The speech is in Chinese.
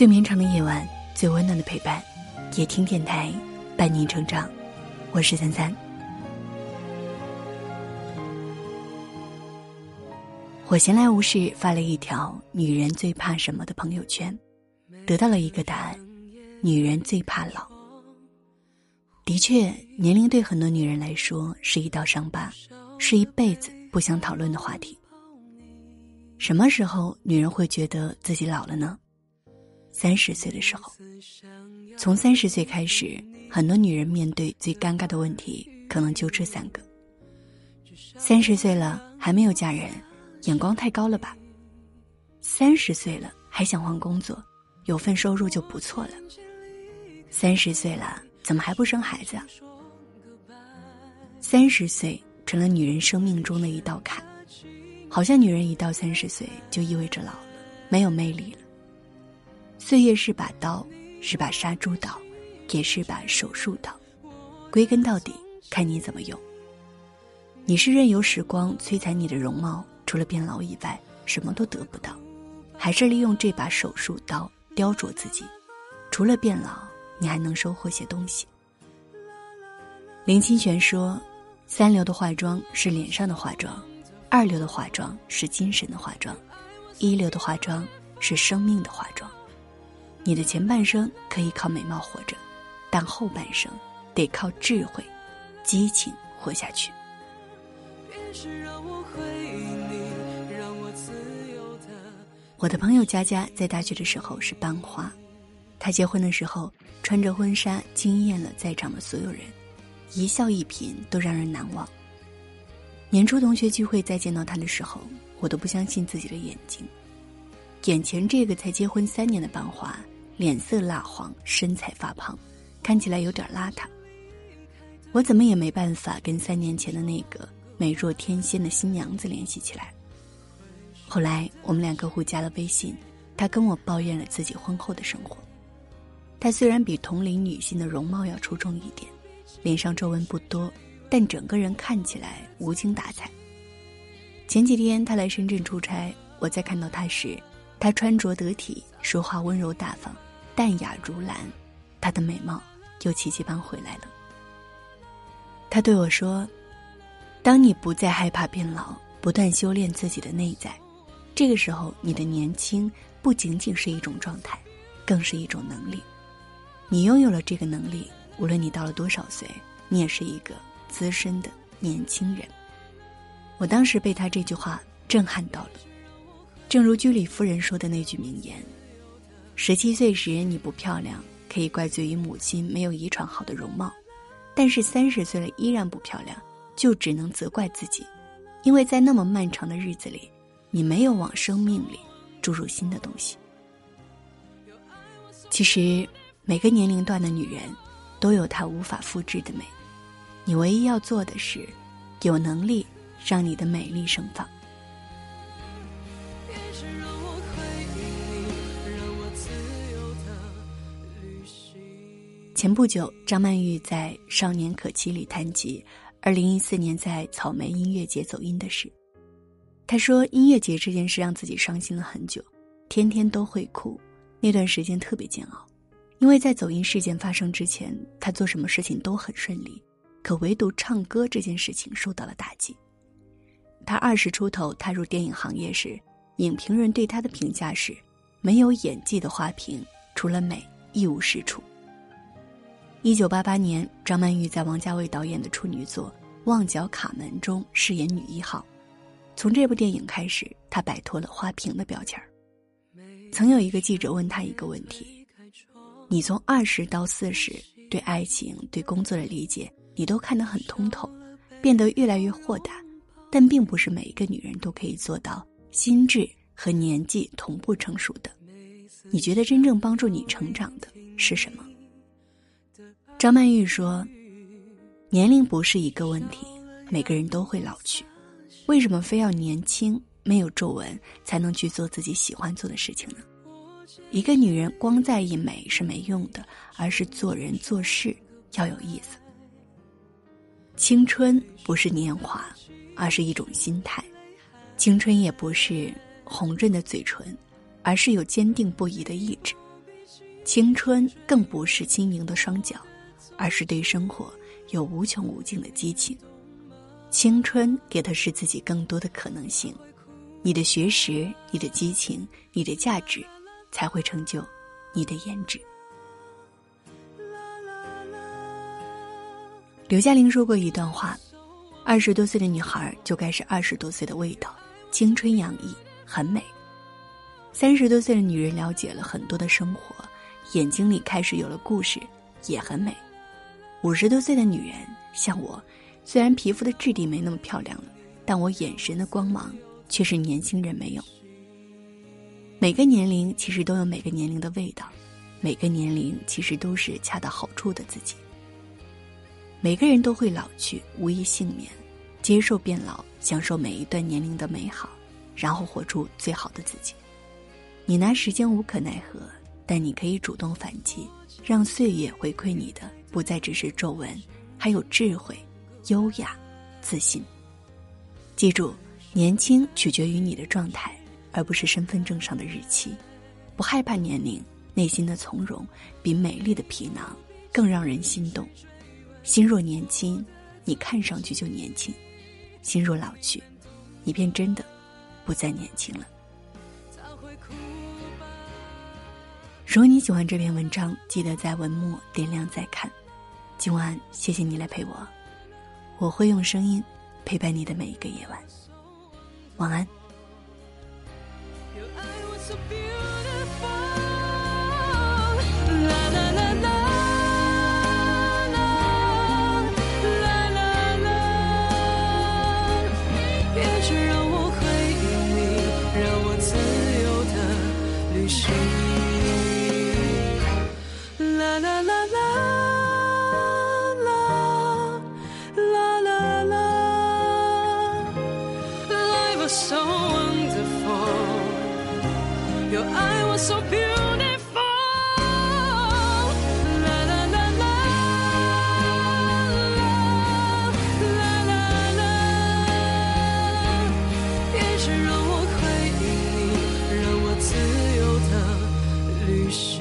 最绵长的夜晚，最温暖的陪伴，也听电台伴您成长。我是三三。我闲来无事发了一条“女人最怕什么”的朋友圈，得到了一个答案：女人最怕老。的确，年龄对很多女人来说是一道伤疤，是一辈子不想讨论的话题。什么时候女人会觉得自己老了呢？三十岁的时候，从三十岁开始，很多女人面对最尴尬的问题可能就这三个：三十岁了还没有嫁人。眼光太高了吧？三十岁了还想换工作，有份收入就不错了。三十岁了怎么还不生孩子啊？三十岁成了女人生命中的一道坎，好像女人一到三十岁就意味着老了，没有魅力了。岁月是把刀，是把杀猪刀，也是把手术刀，归根到底看你怎么用。你是任由时光摧残你的容貌？除了变老以外，什么都得不到，还是利用这把手术刀雕琢自己。除了变老，你还能收获些东西。林清玄说：“三流的化妆是脸上的化妆，二流的化妆是精神的化妆，一流的化妆是生命的化妆。你的前半生可以靠美貌活着，但后半生得靠智慧、激情活下去。”我的朋友佳佳在大学的时候是班花，她结婚的时候穿着婚纱惊艳了在场的所有人，一笑一颦都让人难忘。年初同学聚会再见到她的时候，我都不相信自己的眼睛。眼前这个才结婚三年的班花，脸色蜡黄，身材发胖，看起来有点邋遢。我怎么也没办法跟三年前的那个美若天仙的新娘子联系起来。后来我们两个互加了微信，她跟我抱怨了自己婚后的生活。她虽然比同龄女性的容貌要出众一点，脸上皱纹不多，但整个人看起来无精打采。前几天她来深圳出差，我在看到她时，她穿着得体，说话温柔大方，淡雅如兰，她的美貌又奇迹般回来了。他对我说：“当你不再害怕变老，不断修炼自己的内在。”这个时候，你的年轻不仅仅是一种状态，更是一种能力。你拥有了这个能力，无论你到了多少岁，你也是一个资深的年轻人。我当时被他这句话震撼到了。正如居里夫人说的那句名言：“十七岁时你不漂亮，可以怪罪于母亲没有遗传好的容貌；但是三十岁了依然不漂亮，就只能责怪自己，因为在那么漫长的日子里。”你没有往生命里注入新的东西。其实，每个年龄段的女人，都有她无法复制的美。你唯一要做的是，有能力让你的美丽盛放。前不久，张曼玉在《少年可期》里谈及，二零一四年在草莓音乐节走音的事。他说：“音乐节这件事让自己伤心了很久，天天都会哭，那段时间特别煎熬，因为在走音事件发生之前，他做什么事情都很顺利，可唯独唱歌这件事情受到了打击。他二十出头踏入电影行业时，影评人对他的评价是：没有演技的花瓶，除了美一无是处。”一九八八年，张曼玉在王家卫导演的处女作《旺角卡门》中饰演女一号。从这部电影开始，她摆脱了花瓶的标签儿。曾有一个记者问她一个问题：“你从二十到四十，对爱情、对工作的理解，你都看得很通透，变得越来越豁达。但并不是每一个女人都可以做到心智和年纪同步成熟的。你觉得真正帮助你成长的是什么？”张曼玉说：“年龄不是一个问题，每个人都会老去。”为什么非要年轻、没有皱纹才能去做自己喜欢做的事情呢？一个女人光在意美是没用的，而是做人做事要有意思。青春不是年华，而是一种心态；青春也不是红润的嘴唇，而是有坚定不移的意志。青春更不是轻盈的双脚，而是对生活有无穷无尽的激情。青春给的是自己更多的可能性，你的学识、你的激情、你的价值，才会成就你的颜值。刘嘉玲说过一段话：二十多岁的女孩就该是二十多岁的味道，青春洋溢，很美。三十多岁的女人了解了很多的生活。眼睛里开始有了故事，也很美。五十多岁的女人像我，虽然皮肤的质地没那么漂亮了，但我眼神的光芒却是年轻人没有。每个年龄其实都有每个年龄的味道，每个年龄其实都是恰到好处的自己。每个人都会老去，无一幸免。接受变老，享受每一段年龄的美好，然后活出最好的自己。你拿时间无可奈何。但你可以主动反击，让岁月回馈你的不再只是皱纹，还有智慧、优雅、自信。记住，年轻取决于你的状态，而不是身份证上的日期。不害怕年龄，内心的从容比美丽的皮囊更让人心动。心若年轻，你看上去就年轻；心若老去，你便真的不再年轻了。如果你喜欢这篇文章，记得在文末点亮再看。今晚谢谢你来陪我，我会用声音陪伴你的每一个夜晚。晚安。啦啦啦啦啦啦啦，Life was so wonderful，Your eyes were so beautiful。啦啦啦啦啦啦啦，眼神让我回忆你，让我自由的旅行。